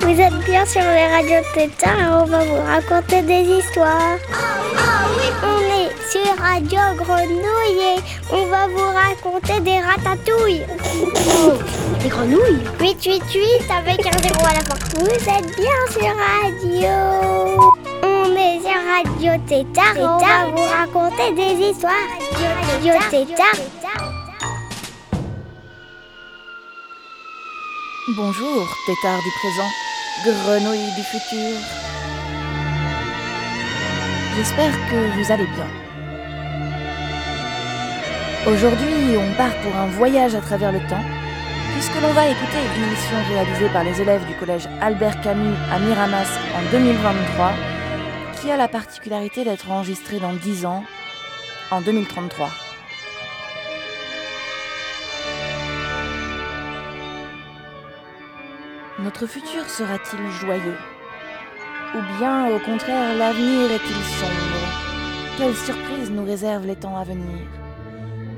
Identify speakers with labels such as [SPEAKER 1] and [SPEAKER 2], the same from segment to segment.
[SPEAKER 1] Vous êtes bien sur les radios Tétard et on va vous raconter des histoires. On est sur Radio Grenouille et on va vous raconter des ratatouilles.
[SPEAKER 2] Des grenouilles?
[SPEAKER 1] 888 avec un zéro à la fin. Vous êtes bien sur Radio. Radio Tétard on va vous raconter des histoires. Radio Tétard.
[SPEAKER 3] Bonjour, tétard du présent, grenouille du futur. J'espère que vous allez bien. Aujourd'hui, on part pour un voyage à travers le temps, puisque l'on va écouter une émission réalisée par les élèves du collège Albert Camus à Miramas en 2023, a la particularité d'être enregistrée dans 10 ans, en 2033. Notre futur sera-t-il joyeux? Ou bien, au contraire, l'avenir est-il sombre? Quelles surprises nous réservent les temps à venir?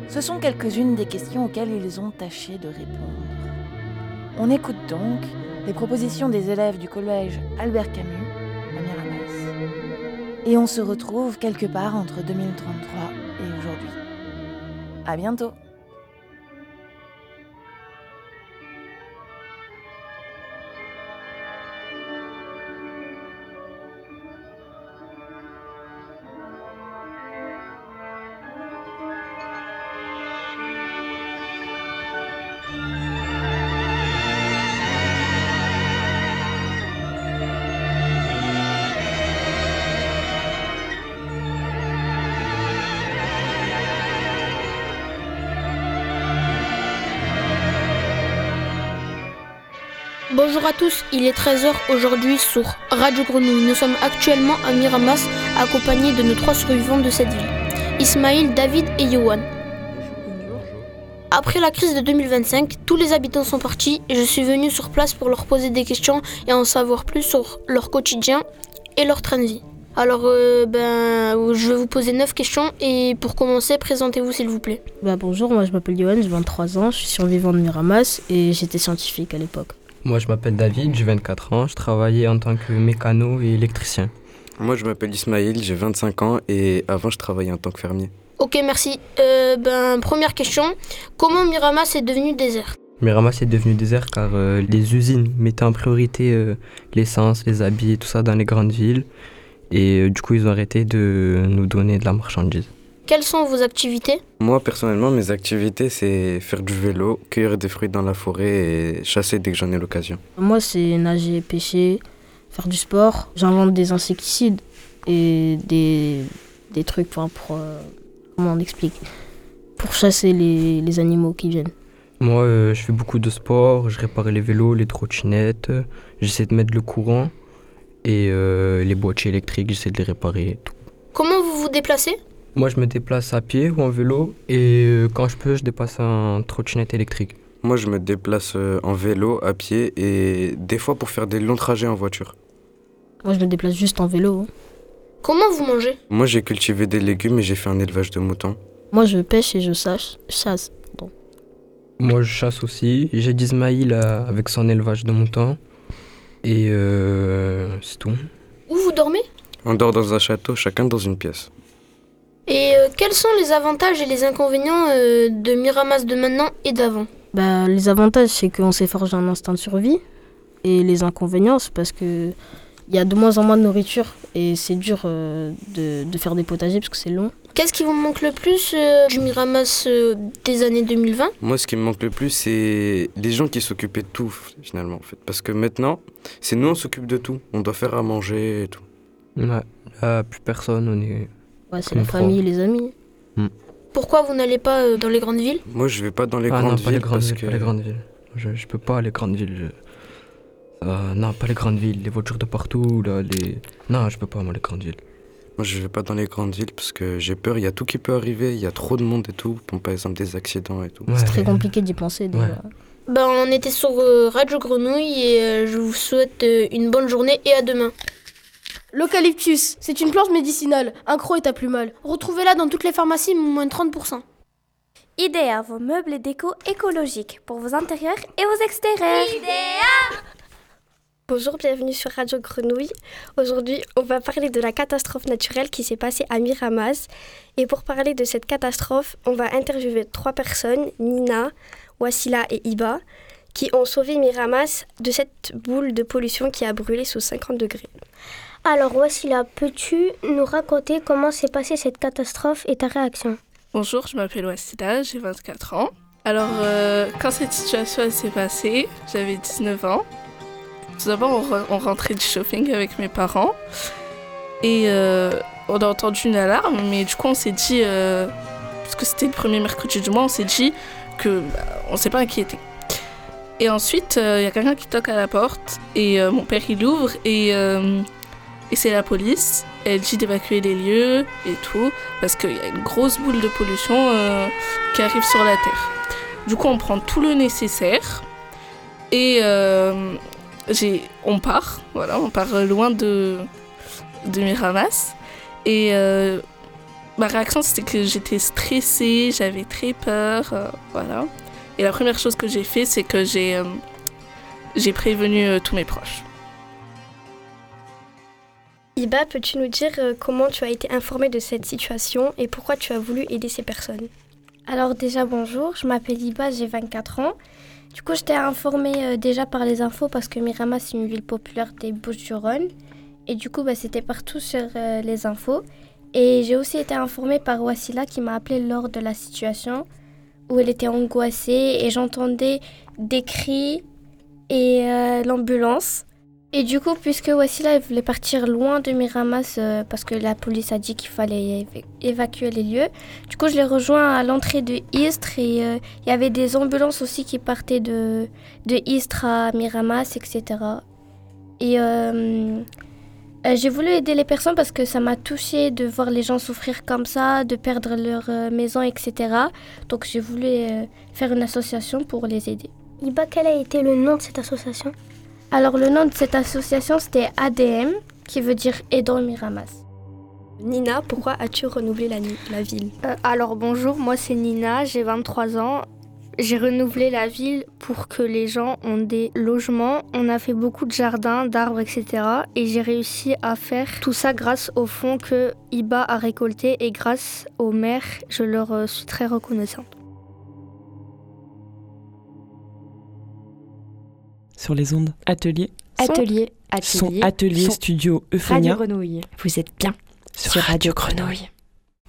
[SPEAKER 3] Ce sont quelques-unes des questions auxquelles ils ont tâché de répondre. On écoute donc les propositions des élèves du collège Albert Camus. Et on se retrouve quelque part entre 2033 et aujourd'hui. À bientôt
[SPEAKER 2] Bonjour à tous, il est 13h aujourd'hui sur Radio Grenouille. Nous sommes actuellement à Miramas, accompagnés de nos trois survivants de cette ville, Ismaël, David et Yohan. Après la crise de 2025, tous les habitants sont partis et je suis venu sur place pour leur poser des questions et en savoir plus sur leur quotidien et leur train de vie. Alors, euh, ben, je vais vous poser 9 questions et pour commencer, présentez-vous s'il vous plaît.
[SPEAKER 4] Bah bonjour, moi je m'appelle Johan, j'ai 23 ans, je suis survivant de Miramas et j'étais scientifique à l'époque.
[SPEAKER 5] Moi, je m'appelle David, j'ai 24 ans, je travaillais en tant que mécano et électricien.
[SPEAKER 6] Moi, je m'appelle Ismaël, j'ai 25 ans et avant, je travaillais en tant que fermier.
[SPEAKER 2] Ok, merci. Euh, ben, première question. Comment Miramas est devenu désert?
[SPEAKER 5] Miramas est devenu désert car euh, les usines mettaient en priorité euh, l'essence, les habits et tout ça dans les grandes villes. Et euh, du coup, ils ont arrêté de nous donner de la marchandise.
[SPEAKER 2] Quelles sont vos activités?
[SPEAKER 6] Moi, personnellement, mes activités, c'est faire du vélo, cueillir des fruits dans la forêt et chasser dès que j'en ai l'occasion.
[SPEAKER 4] Moi c'est nager, pêcher, faire du sport, j'invente des insecticides et des, des trucs pour... euh, comment on explique? Pour chasser les, les animaux qui viennent.
[SPEAKER 5] Moi, euh, je fais beaucoup de sport, je répare les vélos, les trottinettes, j'essaie de mettre le courant et euh, les boîtiers électriques, j'essaie de les réparer. tout.
[SPEAKER 2] Comment vous vous déplacez?
[SPEAKER 5] Moi, je me déplace à pied ou en vélo et euh, quand je peux, je dépasse en trottinette électrique.
[SPEAKER 6] Moi, je me déplace euh, en vélo, à pied et des fois pour faire des longs trajets en voiture.
[SPEAKER 4] Moi je me déplace juste en vélo. hein.
[SPEAKER 2] Comment vous mangez?
[SPEAKER 6] Moi, j'ai cultivé des légumes et j'ai fait un élevage de moutons.
[SPEAKER 4] Moi je pêche et je sache, chasse. pardon.
[SPEAKER 5] Moi, je chasse aussi. J'ai d'Ismaïl euh, avec son élevage de moutons. Et euh, c'est tout.
[SPEAKER 2] Où vous dormez?
[SPEAKER 6] On dort dans un château, chacun dans une pièce.
[SPEAKER 2] Et euh, quels sont les avantages et les inconvénients euh, de Miramas de maintenant et d'avant?
[SPEAKER 4] Bah, les avantages, c'est qu'on s'est forgé un instinct de survie. Et les inconvénients, c'est parce que il y a de moins en moins de nourriture et c'est dur euh, de, de faire des potagers parce que c'est long.
[SPEAKER 2] Qu'est-ce qui vous manque le plus euh, du Miramas euh, des années 2020
[SPEAKER 6] Moi, ce qui me manque le plus, c'est les gens qui s'occupaient de tout, finalement, en fait. Parce que maintenant, c'est nous, on s'occupe de tout. On doit faire à manger et tout.
[SPEAKER 5] Ouais, là, plus personne, on est.
[SPEAKER 4] Ouais, c'est la famille, les amis.
[SPEAKER 2] Pourquoi vous n'allez pas euh, dans les grandes villes?
[SPEAKER 6] Moi, je vais pas dans les
[SPEAKER 5] ah
[SPEAKER 6] grandes
[SPEAKER 5] non,
[SPEAKER 6] villes
[SPEAKER 5] pas les grandes
[SPEAKER 6] parce
[SPEAKER 5] villes,
[SPEAKER 6] que...
[SPEAKER 5] pas les grandes villes. Je, je peux pas les grandes villes. je- Euh, non, pas les grandes villes, les voitures de partout, là, les... Non, je peux pas, moi, les grandes villes.
[SPEAKER 6] Moi, je vais pas dans les grandes villes parce que j'ai peur. Il y a tout qui peut arriver. Il y a trop de monde et tout. Bon, par exemple, des accidents et tout.
[SPEAKER 5] Ouais,
[SPEAKER 4] C'est très compliqué d'y penser déjà.
[SPEAKER 5] Ouais.
[SPEAKER 2] Ben, on était sur euh, Radio Grenouille et euh, je vous souhaite euh, une bonne journée et à demain.
[SPEAKER 7] L'eucalyptus, c'est une plante médicinale. Un croc et t'as plus mal.
[SPEAKER 2] Retrouvez-la dans toutes les pharmacies, moins de 30%.
[SPEAKER 1] Idéa, vos meubles et déco écologiques pour vos intérieurs et vos extérieurs.
[SPEAKER 8] Bonjour, bienvenue sur Radio Grenouille. Aujourd'hui, on va parler de la catastrophe naturelle qui s'est passée à Miramas. Et pour parler de cette catastrophe, on va interviewer trois personnes, Nina, Wassila et Iba, qui ont sauvé Miramas de cette boule de pollution qui a brûlé sous 50 degrés.
[SPEAKER 1] Alors Wassila, peux-tu nous raconter comment s'est passée cette catastrophe et ta réaction
[SPEAKER 9] Bonjour, je m'appelle Wassila, j'ai 24 ans. Alors, euh, quand cette situation s'est passée, j'avais 19 ans. Tout d'abord, on, re- on rentrait du shopping avec mes parents. Et euh, on a entendu une alarme, mais du coup, on s'est dit, euh, parce que c'était le premier mercredi du mois, on s'est dit que bah, on s'est pas inquiété. Et ensuite, il y a quelqu'un qui toque à la porte, et mon père il ouvre, et, et c'est la police. Elle dit d'évacuer les lieux et tout, parce qu'il y a une grosse boule de pollution euh, qui arrive sur la Terre. Du coup, on prend tout le nécessaire, et euh, on part, voilà, on part loin de, de Miramas. Et euh, ma réaction, c'était que j'étais stressée, j'avais très peur, voilà. Et la première chose que j'ai fait, c'est que j'ai, j'ai prévenu tous mes proches.
[SPEAKER 8] Iba, peux-tu nous dire euh, comment tu as été informée de cette situation et pourquoi tu as voulu aider ces personnes?
[SPEAKER 10] Alors déjà bonjour, je m'appelle Iba, j'ai 24 ans. Du coup, j'étais informée euh, déjà par les infos parce que Miramas c'est une ville populaire des Bouches-du-Rhône. Et du coup, bah, c'était partout sur euh, les infos. Et j'ai aussi été informée par Wassila qui m'a appelée lors de la situation où elle était angoissée et j'entendais des cris et l'ambulance. Et du coup, puisque Wassila voulait partir loin de Miramas euh, parce que la police a dit qu'il fallait éva- évacuer les lieux, du coup, je l'ai rejoint à l'entrée de Istres et euh, il y avait des ambulances aussi qui partaient de, de Istres à Miramas, etc. Et euh, j'ai voulu aider les personnes parce que ça m'a touchée de voir les gens souffrir comme ça, de perdre leur maison, etc. Donc j'ai voulu faire une association pour les aider.
[SPEAKER 1] Iba, quel a été le nom de cette association?
[SPEAKER 10] Alors le nom de cette association c'était ADM, qui veut dire Aidons Miramas.
[SPEAKER 8] Nina, pourquoi as-tu renouvelé la ville?
[SPEAKER 11] Euh, alors bonjour, moi c'est Nina, j'ai 23 ans. J'ai renouvelé la ville pour que les gens ont des logements. On a fait beaucoup de jardins, d'arbres, etc. Et j'ai réussi à faire tout ça grâce au fonds que IBA a récolté et grâce au maire. Je leur euh, suis très reconnaissante.
[SPEAKER 12] Sur les ondes Atelier.
[SPEAKER 13] Atelier,
[SPEAKER 12] Son
[SPEAKER 13] atelier,
[SPEAKER 12] atelier
[SPEAKER 13] son-
[SPEAKER 12] studio
[SPEAKER 13] Radio
[SPEAKER 12] Euphonia
[SPEAKER 13] Grenouille. Vous êtes bien
[SPEAKER 12] sur Radio Grenouille.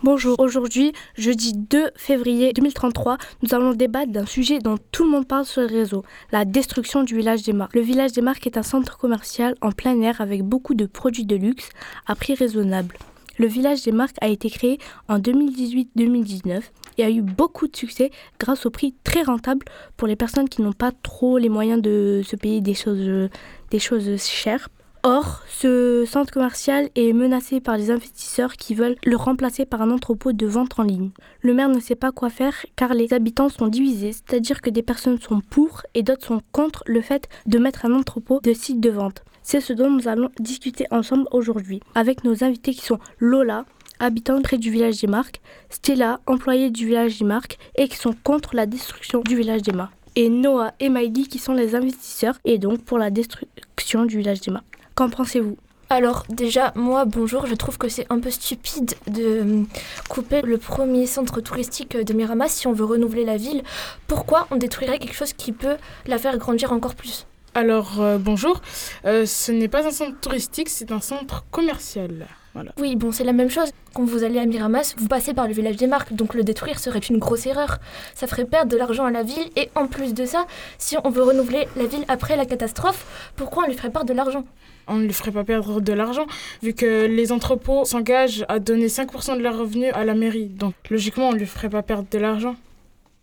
[SPEAKER 7] Bonjour, aujourd'hui, jeudi 2 février 2033, nous allons débattre d'un sujet dont tout le monde parle sur les réseaux, la destruction du village des Marques. Le village des Marques est un centre commercial en plein air avec beaucoup de produits de luxe à prix raisonnable. Le village des Marques a été créé en 2018-2019 et a eu beaucoup de succès grâce au prix très rentable pour les personnes qui n'ont pas trop les moyens de se payer des choses, des chères. Or, ce centre commercial est menacé par les investisseurs qui veulent le remplacer par un entrepôt de vente en ligne. Le maire ne sait pas quoi faire car les habitants sont divisés, c'est-à-dire que des personnes sont pour et d'autres sont contre le fait de mettre un entrepôt de site de vente. C'est ce dont nous allons discuter ensemble aujourd'hui avec nos invités qui sont Lola, habitante près du village des Marques, Stella, employée du village des Marques et qui sont contre la destruction du village des Marques, et Noah et Miley qui sont les investisseurs et donc pour la destruction du village des Marques. Qu'en pensez-vous?
[SPEAKER 14] Alors déjà, moi, bonjour, je trouve que c'est un peu stupide de couper le premier centre touristique de Miramas si on veut renouveler la ville. Pourquoi on détruirait quelque chose qui peut la faire grandir encore plus?
[SPEAKER 15] Alors, euh, bonjour. Euh, ce n'est pas un centre touristique, c'est un centre commercial. Voilà.
[SPEAKER 14] Oui, bon, c'est la même chose. Quand vous allez à Miramas, vous passez par le village des marques, donc le détruire serait une grosse erreur. Ça ferait perdre de l'argent à la ville, et en plus de ça, si on veut renouveler la ville après la catastrophe, pourquoi on lui ferait perdre de l'argent?
[SPEAKER 15] On ne lui ferait pas perdre de l'argent, vu que les entrepôts s'engagent à donner 5% de leurs revenus à la mairie. Donc, logiquement, on ne lui ferait pas perdre de l'argent.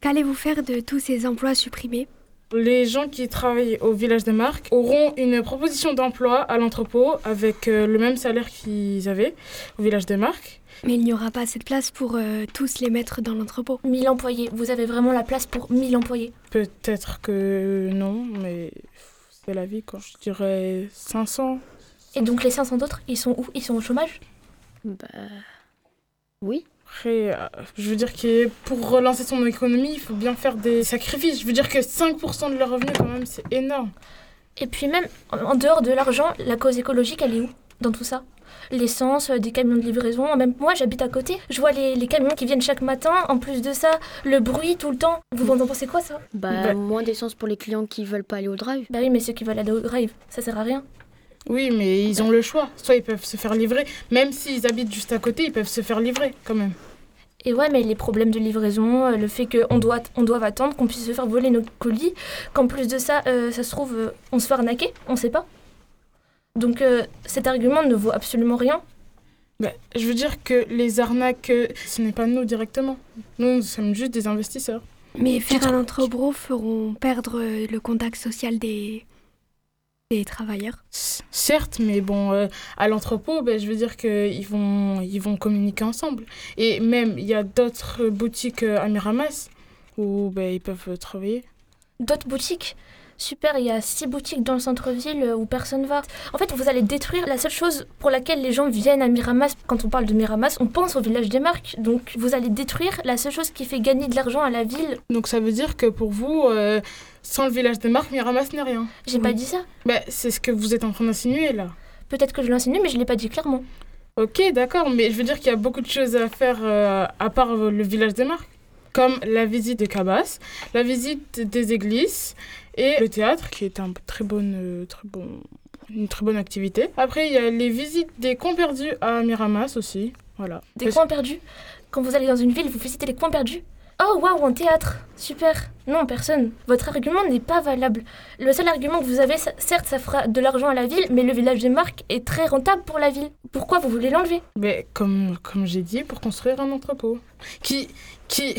[SPEAKER 16] Qu'allez-vous faire de tous ces emplois supprimés?
[SPEAKER 15] Les gens qui travaillent au village des marques auront une proposition d'emploi à l'entrepôt avec euh, le même salaire qu'ils avaient au village des marques.
[SPEAKER 16] Mais il n'y aura pas assez de place pour euh, tous les mettre dans l'entrepôt.
[SPEAKER 14] 1000 employés, vous avez vraiment la place pour 1000 employés
[SPEAKER 15] Peut-être que non, mais c'est la vie, quoi. Je dirais 500,
[SPEAKER 14] Et donc les 500 autres, ils sont où? Ils sont au chômage?
[SPEAKER 4] Bah. Oui.
[SPEAKER 15] Après, euh, je veux dire que pour relancer son économie, il faut bien faire des sacrifices. Je veux dire que 5% de leur revenu, quand même, c'est énorme.
[SPEAKER 14] Et puis même, en- dehors de l'argent, la cause écologique, elle est où dans tout ça? L'essence, euh, des camions de livraison, même moi j'habite à côté, je vois les, les camions qui viennent chaque matin, en plus de ça, le bruit tout le temps. Vous en pensez quoi ça?
[SPEAKER 4] Bah, moins d'essence pour les clients qui veulent pas aller au drive.
[SPEAKER 14] Bah oui, mais ceux qui veulent aller au drive, ça sert à rien.
[SPEAKER 15] Oui, mais ils ont le choix. Soit ils peuvent se faire livrer, même s'ils habitent juste à côté, ils peuvent se faire livrer quand même.
[SPEAKER 14] Et ouais, mais les problèmes de livraison, euh, le fait qu'on doit, on doit attendre, qu'on puisse se faire voler nos colis, qu'en plus de ça, euh, ça se trouve, euh, on se fait arnaquer, on sait pas. Donc euh, cet argument ne vaut absolument rien.
[SPEAKER 15] Bah, je veux dire que les arnaques, ce n'est pas nous directement. Nous, nous sommes juste des investisseurs.
[SPEAKER 16] Mais faire un entrepôt feront perdre le contact social des, des travailleurs.
[SPEAKER 15] Certes, mais bon, euh, à l'entrepôt, ben, je veux dire qu'ils vont, ils vont communiquer ensemble. Et même, il y a d'autres boutiques euh, à Miramas où ben, ils peuvent travailler.
[SPEAKER 14] D'autres boutiques? Super, il y a six boutiques dans le centre-ville euh, où personne va. En fait, vous allez détruire la seule chose pour laquelle les gens viennent à Miramas. Quand on parle de Miramas, on pense au village des marques. Donc, vous allez détruire la seule chose qui fait gagner de l'argent à la ville.
[SPEAKER 15] Donc ça veut dire que pour vous, euh, sans le village des marques, Miramas n'est rien.
[SPEAKER 14] J'ai pas dit ça.
[SPEAKER 15] Ben, c'est ce que vous êtes en train d'insinuer là.
[SPEAKER 14] Peut-être que je l'insinue, mais je l'ai pas dit clairement.
[SPEAKER 15] Ok, d'accord, mais je veux dire qu'il y a beaucoup de choses à faire euh, à part le village des marques, comme la visite des cabasses, la visite des églises et le théâtre, qui est un très bonne, euh, très bon, une très bonne activité. Après, il y a les visites des coins perdus à Miramas aussi, voilà.
[SPEAKER 14] Des
[SPEAKER 15] Parce-
[SPEAKER 14] coins perdus. Quand vous allez dans une ville, vous visitez les coins perdus. Oh waouh, en théâtre Super Non, personne. Votre argument n'est pas valable. Le seul argument que vous avez, certes, ça fera de l'argent à la ville, mais le village des marques est très rentable pour la ville. Pourquoi vous voulez l'enlever?
[SPEAKER 15] Mais comme, comme j'ai dit, pour construire un entrepôt. Qui. qui...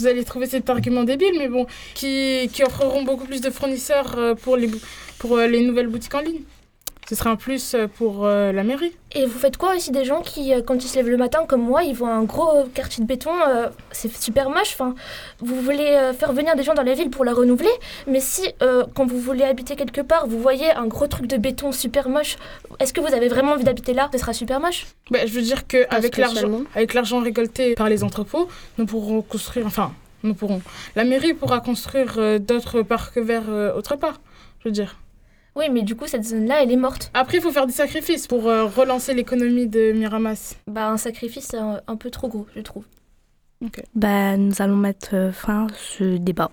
[SPEAKER 15] Vous allez trouver cet argument débile, mais bon, qui, qui offreront beaucoup plus de fournisseurs euh, pour les, pour euh, les nouvelles boutiques en ligne. Ce sera un plus euh, pour euh, la mairie.
[SPEAKER 14] Et vous faites quoi aussi des gens qui, euh, quand ils se lèvent le matin comme moi, ils voient un gros quartier de béton, euh, c'est super moche. Enfin, vous voulez euh, faire venir des gens dans la ville pour la renouveler, mais si euh, quand vous voulez habiter quelque part, vous voyez un gros truc de béton super moche, est-ce que vous avez vraiment envie d'habiter là? Ce sera super moche.
[SPEAKER 15] Bah, je veux dire qu'avec l'argent
[SPEAKER 14] spécialement.
[SPEAKER 15] avec l'argent récolté par les entrepôts, nous pourrons construire. Enfin, nous pourrons. La mairie pourra construire euh, d'autres parcs verts euh, autre part. Je veux dire.
[SPEAKER 14] Oui, mais du coup, cette zone-là, elle est morte.
[SPEAKER 15] Après, il faut faire des sacrifices pour euh, relancer l'économie de Miramas.
[SPEAKER 14] Bah, un sacrifice, c'est un, un peu trop gros, je trouve.
[SPEAKER 7] Bah, nous allons mettre euh, fin à ce débat.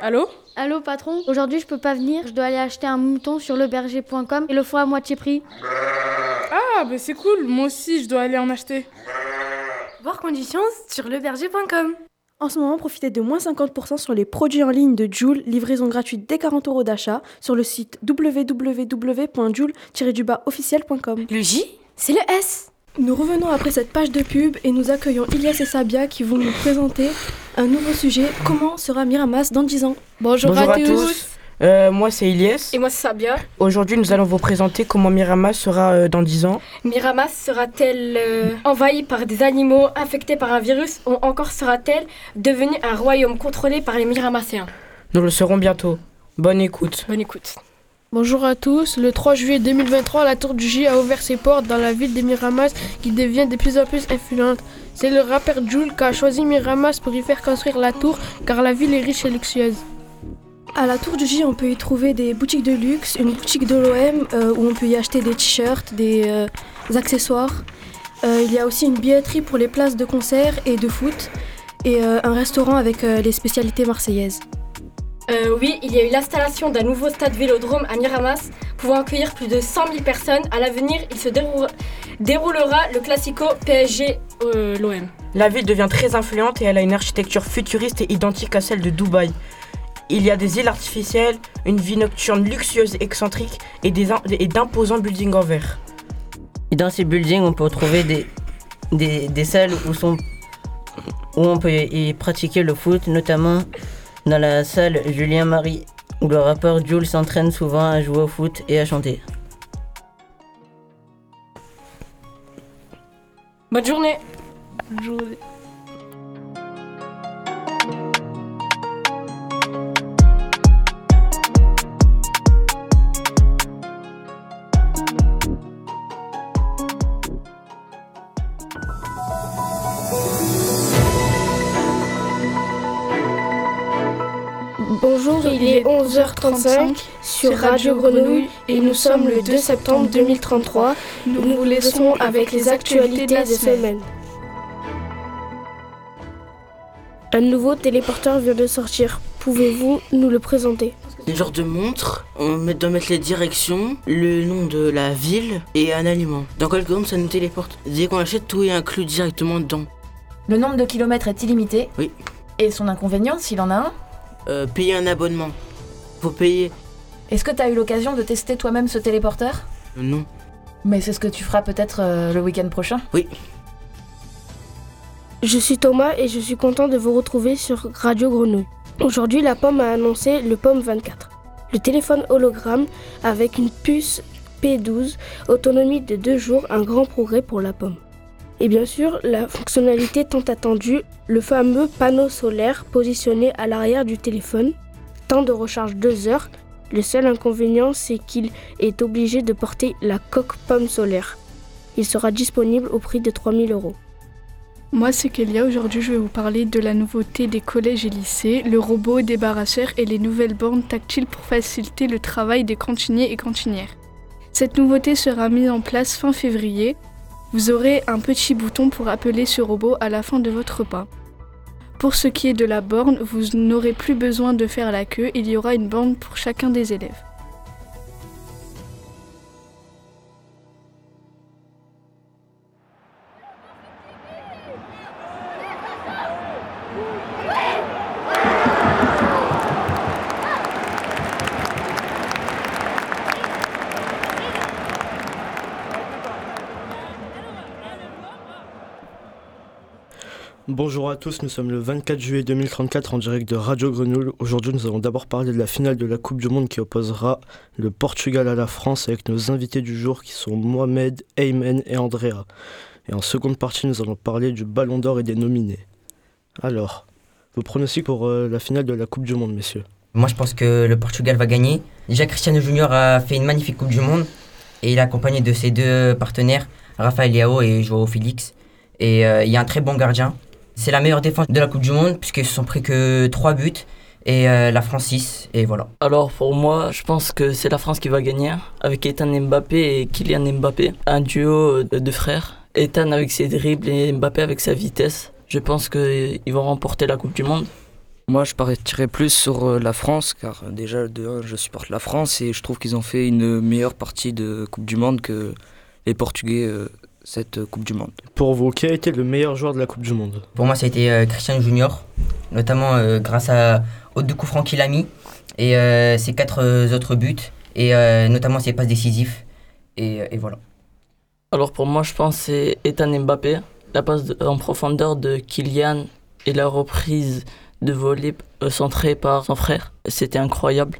[SPEAKER 15] Allô?
[SPEAKER 17] Allô patron, aujourd'hui je peux pas venir, je dois aller acheter un mouton sur leberger.com et le faut à moitié prix.
[SPEAKER 15] Ah, bah c'est cool, moi aussi je dois aller en acheter.
[SPEAKER 16] Voir conditions sur leberger.com.
[SPEAKER 18] En ce moment, profitez de moins 50% sur les produits en ligne de Joule, livraison gratuite dès 40 euros d'achat sur le site www.joule-officiel.com.
[SPEAKER 16] Le J, c'est le S.
[SPEAKER 18] Nous revenons après cette page de pub et nous accueillons Ilias et Sabia qui vont nous présenter un nouveau sujet Comment sera Miramas dans 10 ans
[SPEAKER 19] Bonjour à tous. Euh, moi c'est Ilyes.
[SPEAKER 20] Et moi c'est Sabia.
[SPEAKER 19] Aujourd'hui nous allons vous présenter comment Miramas sera euh, dans 10 ans.
[SPEAKER 20] Miramas sera-t-elle euh, envahie par des animaux infectés par un virus ou encore sera-t-elle devenue un royaume contrôlé par les Miramassiens
[SPEAKER 19] Nous le saurons bientôt. Bonne écoute.
[SPEAKER 20] Bonne écoute.
[SPEAKER 21] Bonjour à tous. Le 3 juillet 2023, la Tour du J a ouvert ses portes dans la ville de Miramas qui devient de plus en plus influente. C'est le rappeur Jules qui a choisi Miramas pour y faire construire la tour car la ville est riche et luxueuse.
[SPEAKER 18] À la Tour du J, on peut y trouver des boutiques de luxe, une boutique de l'OM euh, où on peut y acheter des t-shirts, des euh, accessoires. Euh, il y a aussi une billetterie pour les places de concert et de foot et euh, un restaurant avec euh, les spécialités marseillaises.
[SPEAKER 20] Euh, oui, il y a eu l'installation d'un nouveau stade vélodrome à Miramas, pouvant accueillir plus de 100 000 personnes. À l'avenir, il se déroulera, déroulera le classico PSG-l'OM.
[SPEAKER 19] La ville devient très influente et elle a une architecture futuriste et identique à celle de Dubaï. Il y a des îles artificielles, une vie nocturne luxueuse excentrique et des in- et d'imposants buildings en verre.
[SPEAKER 22] Et dans ces buildings, on peut retrouver des, des, des salles où, sont, où on peut y pratiquer le foot, notamment dans la salle Julien Marie, où le rappeur Jules s'entraîne souvent à jouer au foot et à chanter.
[SPEAKER 20] Bonne journée
[SPEAKER 21] Bonne journée. 11h35 sur Radio Grenouille et nous sommes le 2 septembre 2033. Nous vous laissons avec les actualités de la semaine. Un nouveau téléporteur vient de sortir. Pouvez-vous nous le présenter?
[SPEAKER 19] Une genre de montre, on doit mettre les directions, le nom de la ville et un aliment. Dans quelques secondes, ça nous téléporte. Dès qu'on l'achète, tout est inclus directement dedans.
[SPEAKER 23] Le nombre de kilomètres est illimité.
[SPEAKER 19] Oui.
[SPEAKER 23] Et son inconvénient, s'il en a un?
[SPEAKER 19] Euh, payer un abonnement. Faut payer.
[SPEAKER 23] Est-ce que tu as eu l'occasion de tester toi-même ce téléporteur
[SPEAKER 19] Euh, non.
[SPEAKER 23] Mais c'est ce que tu feras peut-être euh, le week-end prochain
[SPEAKER 19] Oui.
[SPEAKER 21] Je suis Thomas et je suis content de vous retrouver sur Radio Grenouille. Aujourd'hui, la pomme a annoncé le pomme 24. Le téléphone hologramme avec une puce P12, autonomie de deux jours, un grand progrès pour la pomme. Et bien sûr, la fonctionnalité tant attendue, le fameux panneau solaire positionné à l'arrière du téléphone, temps de recharge 2 heures. Le seul inconvénient, c'est qu'il est obligé de porter la coque pomme solaire. Il sera disponible au prix de 3000 euros.
[SPEAKER 24] Moi, c'est Kélia. Aujourd'hui, je vais vous parler de la nouveauté des collèges et lycées, le robot débarrasseur et les nouvelles bornes tactiles pour faciliter le travail des cantiniers et cantinières. Cette nouveauté sera mise en place fin février. Vous aurez un petit bouton pour appeler ce robot à la fin de votre repas. Pour ce qui est de la borne, vous n'aurez plus besoin de faire la queue, il y aura une borne pour chacun des élèves.
[SPEAKER 25] Bonjour à tous, nous sommes le 24 juillet 2034 en direct de Radio Grenouille. Aujourd'hui, nous allons d'abord parler de la finale de la Coupe du Monde qui opposera le Portugal à la France avec nos invités du jour qui sont Mohamed, Aymen et Andrea. Et en seconde partie, nous allons parler du Ballon d'Or et des nominés. Alors, vos pronostics pour euh, la finale de la Coupe du Monde, messieurs
[SPEAKER 26] Moi, je pense que le Portugal va gagner. Déjà, Cristiano Junior a fait une magnifique Coupe du Monde et il est accompagné de ses deux partenaires, Rafael Leao et Joao Félix. Et euh, il y a un très bon gardien. C'est la meilleure défense de la Coupe du Monde puisqu'ils se sont pris que 3 buts et euh, la France 6. Et voilà.
[SPEAKER 27] Alors pour moi, je pense que c'est la France qui va gagner avec Ethan Mbappé et Kylian Mbappé. Un duo de frères. Ethan avec ses dribbles et Mbappé avec sa vitesse. Je pense qu'ils vont remporter la Coupe du Monde.
[SPEAKER 28] Moi, je partirais plus sur euh, la France, car euh, déjà, de un, je supporte la France et je trouve qu'ils ont fait une meilleure partie de Coupe du Monde que les Portugais cette euh, Coupe du Monde.
[SPEAKER 25] Pour vous, qui a été le meilleur joueur de la Coupe du Monde?
[SPEAKER 26] Pour moi, ça a été euh, Cristiano Junior, notamment euh, grâce à, aux deux coups francs qu'il a mis et euh, ses quatre euh, autres buts, et euh, notamment ses passes décisives. Et, et voilà.
[SPEAKER 27] Alors pour moi, je pense que c'est Ethan Mbappé, la passe de- en profondeur de Kylian et la reprise de volée euh, centrée par son frère. C'était incroyable.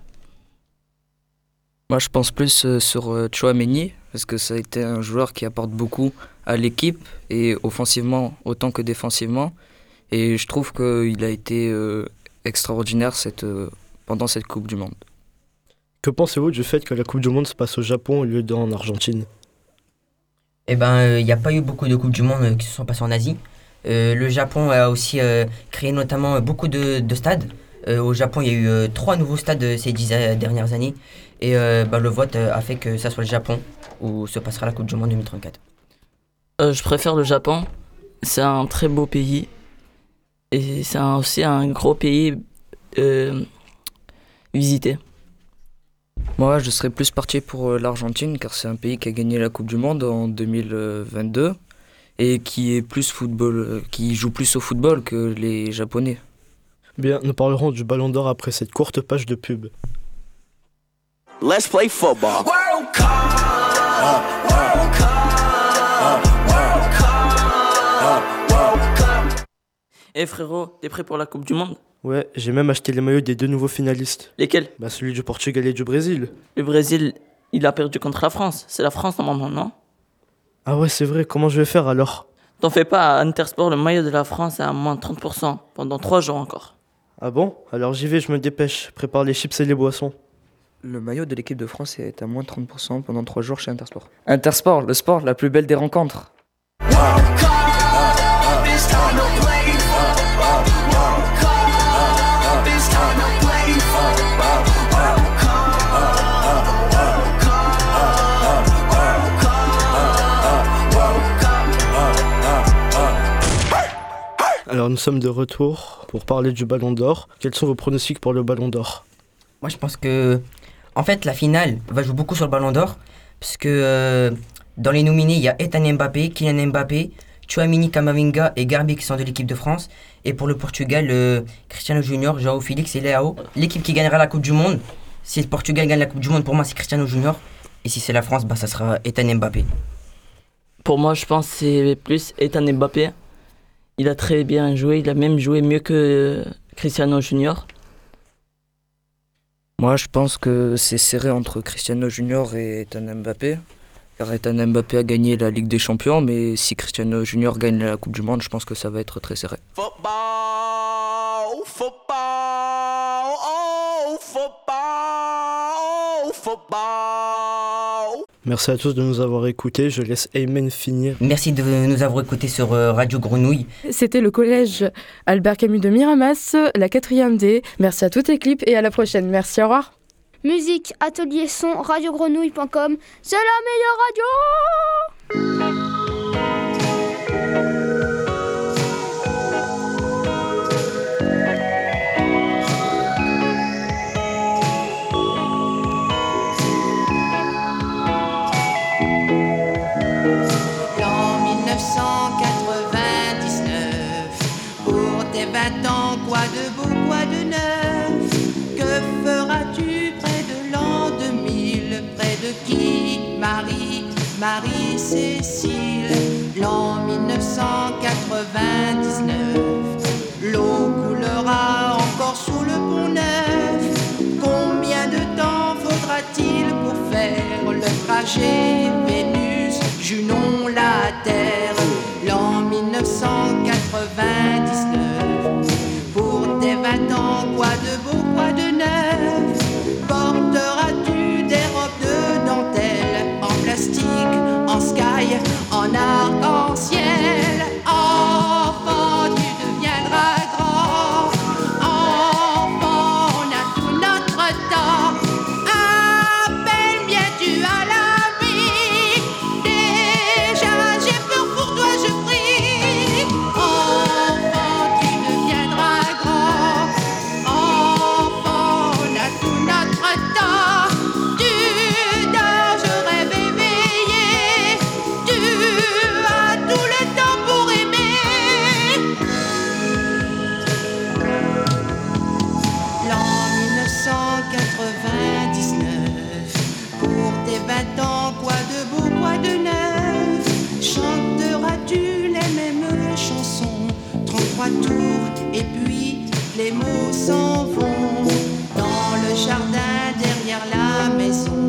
[SPEAKER 28] Moi, je pense plus euh, sur euh, Chouameni, parce que ça a été un joueur qui apporte beaucoup à l'équipe, et offensivement autant que défensivement. Et je trouve qu'il a été euh, extraordinaire cette, pendant cette Coupe du Monde.
[SPEAKER 25] Que pensez-vous du fait que la Coupe du Monde se passe au Japon au lieu d'en Argentine?
[SPEAKER 26] Eh ben, il n'y a pas eu beaucoup de Coupes du Monde qui se sont passées en Asie. Euh, le Japon a aussi euh, créé notamment beaucoup de, de stades. Euh, au Japon, il y a eu euh, trois nouveaux stades ces dix dernières années. Et euh, bah, le vote euh, a fait que ça soit le Japon où se passera la Coupe du Monde 2034.
[SPEAKER 27] Euh, je préfère le Japon. C'est un très beau pays. Et c'est aussi un gros pays euh, visité.
[SPEAKER 28] Moi, je serais plus parti pour l'Argentine, car c'est un pays qui a gagné la Coupe du Monde en 2022 et qui est plus football, qui joue plus au football que les Japonais.
[SPEAKER 25] Bien, nous parlerons du Ballon d'Or après cette courte page de pub.
[SPEAKER 29] Let's play football. World Cup. World Cup. World Cup. World Cup.
[SPEAKER 27] Eh frérot, t'es prêt pour la Coupe du Monde?
[SPEAKER 25] Ouais, j'ai même acheté les maillots des deux nouveaux finalistes.
[SPEAKER 27] Lesquels?
[SPEAKER 25] Bah celui du Portugal et du Brésil.
[SPEAKER 27] Le Brésil, il a perdu contre la France. C'est la France normalement, non?
[SPEAKER 25] Ah ouais, c'est vrai, comment je vais faire alors?
[SPEAKER 27] T'en fais pas, à Intersport, le maillot de la France est à moins 30% pendant 3 jours encore.
[SPEAKER 25] Ah bon? Alors j'y vais, je me dépêche. Prépare les chips et les boissons.
[SPEAKER 28] Le maillot de l'équipe de France est à moins 30% pendant 3 jours chez Intersport. Intersport, le sport, la plus belle des rencontres.
[SPEAKER 25] Alors nous sommes de retour pour parler du Ballon d'Or. Quels sont vos pronostics pour le Ballon d'Or?
[SPEAKER 26] Moi je pense que en fait, la finale va jouer beaucoup sur le Ballon d'Or, parce que euh, dans les nominés, il y a Ethan Mbappé, Kylian Mbappé, Chouamini Kamavinga et Garbi qui sont de l'équipe de France. Et pour le Portugal, euh, Cristiano Junior, Joao Félix et Leao. L'équipe qui gagnera la Coupe du Monde, si le Portugal gagne la Coupe du Monde, pour moi, c'est Cristiano Junior. Et si c'est la France, bah, ça sera Ethan Mbappé.
[SPEAKER 27] Pour moi, je pense que c'est plus Ethan Mbappé. Il a très bien joué, il a même joué mieux que Cristiano Junior.
[SPEAKER 28] Moi, je pense que c'est serré entre Cristiano Junior et Ethan Mbappé. Car Ethan Mbappé a gagné la Ligue des Champions, mais si Cristiano Junior gagne la Coupe du Monde, je pense que ça va être très serré.
[SPEAKER 29] Football, football, oh, football, oh, football.
[SPEAKER 25] Merci à tous de nous avoir écoutés. Je laisse Aymen finir.
[SPEAKER 26] Merci de nous avoir écoutés sur euh, Radio Grenouille.
[SPEAKER 30] C'était le collège Albert Camus de Miramas, la 4e D. Merci à toute l'équipe et à la prochaine. Merci, au revoir.
[SPEAKER 17] Musique, atelier son, radiogrenouille.com, c'est la meilleure radio
[SPEAKER 31] Marie-Cécile L'an 1999, l'eau coulera encore sous le pont neuf. Combien de temps faudra-t-il pour faire le trajet Vénus, Junon, la Terre 33 tours et puis les mots s'en vont. Dans le jardin derrière la maison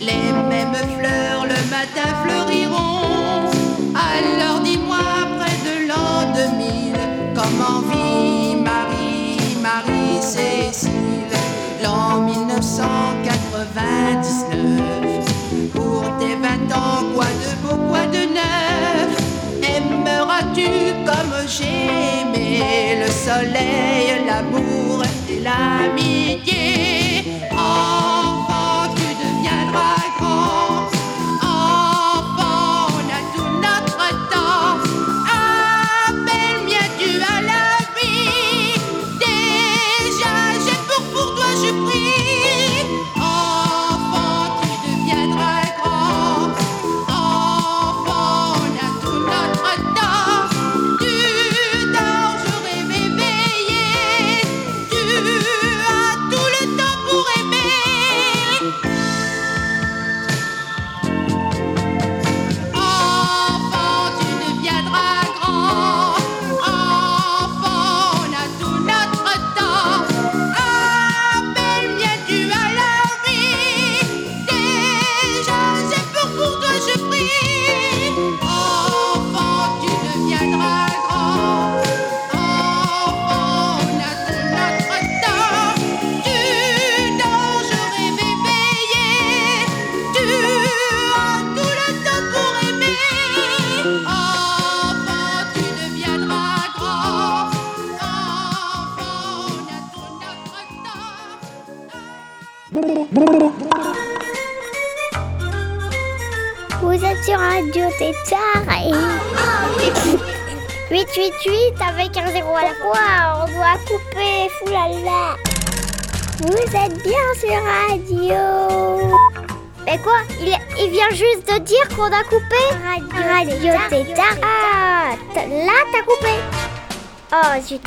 [SPEAKER 31] Les mêmes fleurs le matin fleuriront. Alors dis-moi près de l'an 2000 Comment vit Marie, Marie-Cécile? L'an 1999 j'ai aimé Le soleil, l'amour et l'amitié
[SPEAKER 1] fois. On doit couper, foulala. Vous êtes bien sur radio. Mais quoi il, il vient juste de dire qu'on a coupé Radio Tétard. Ah, t- là t'as coupé. Oh zut.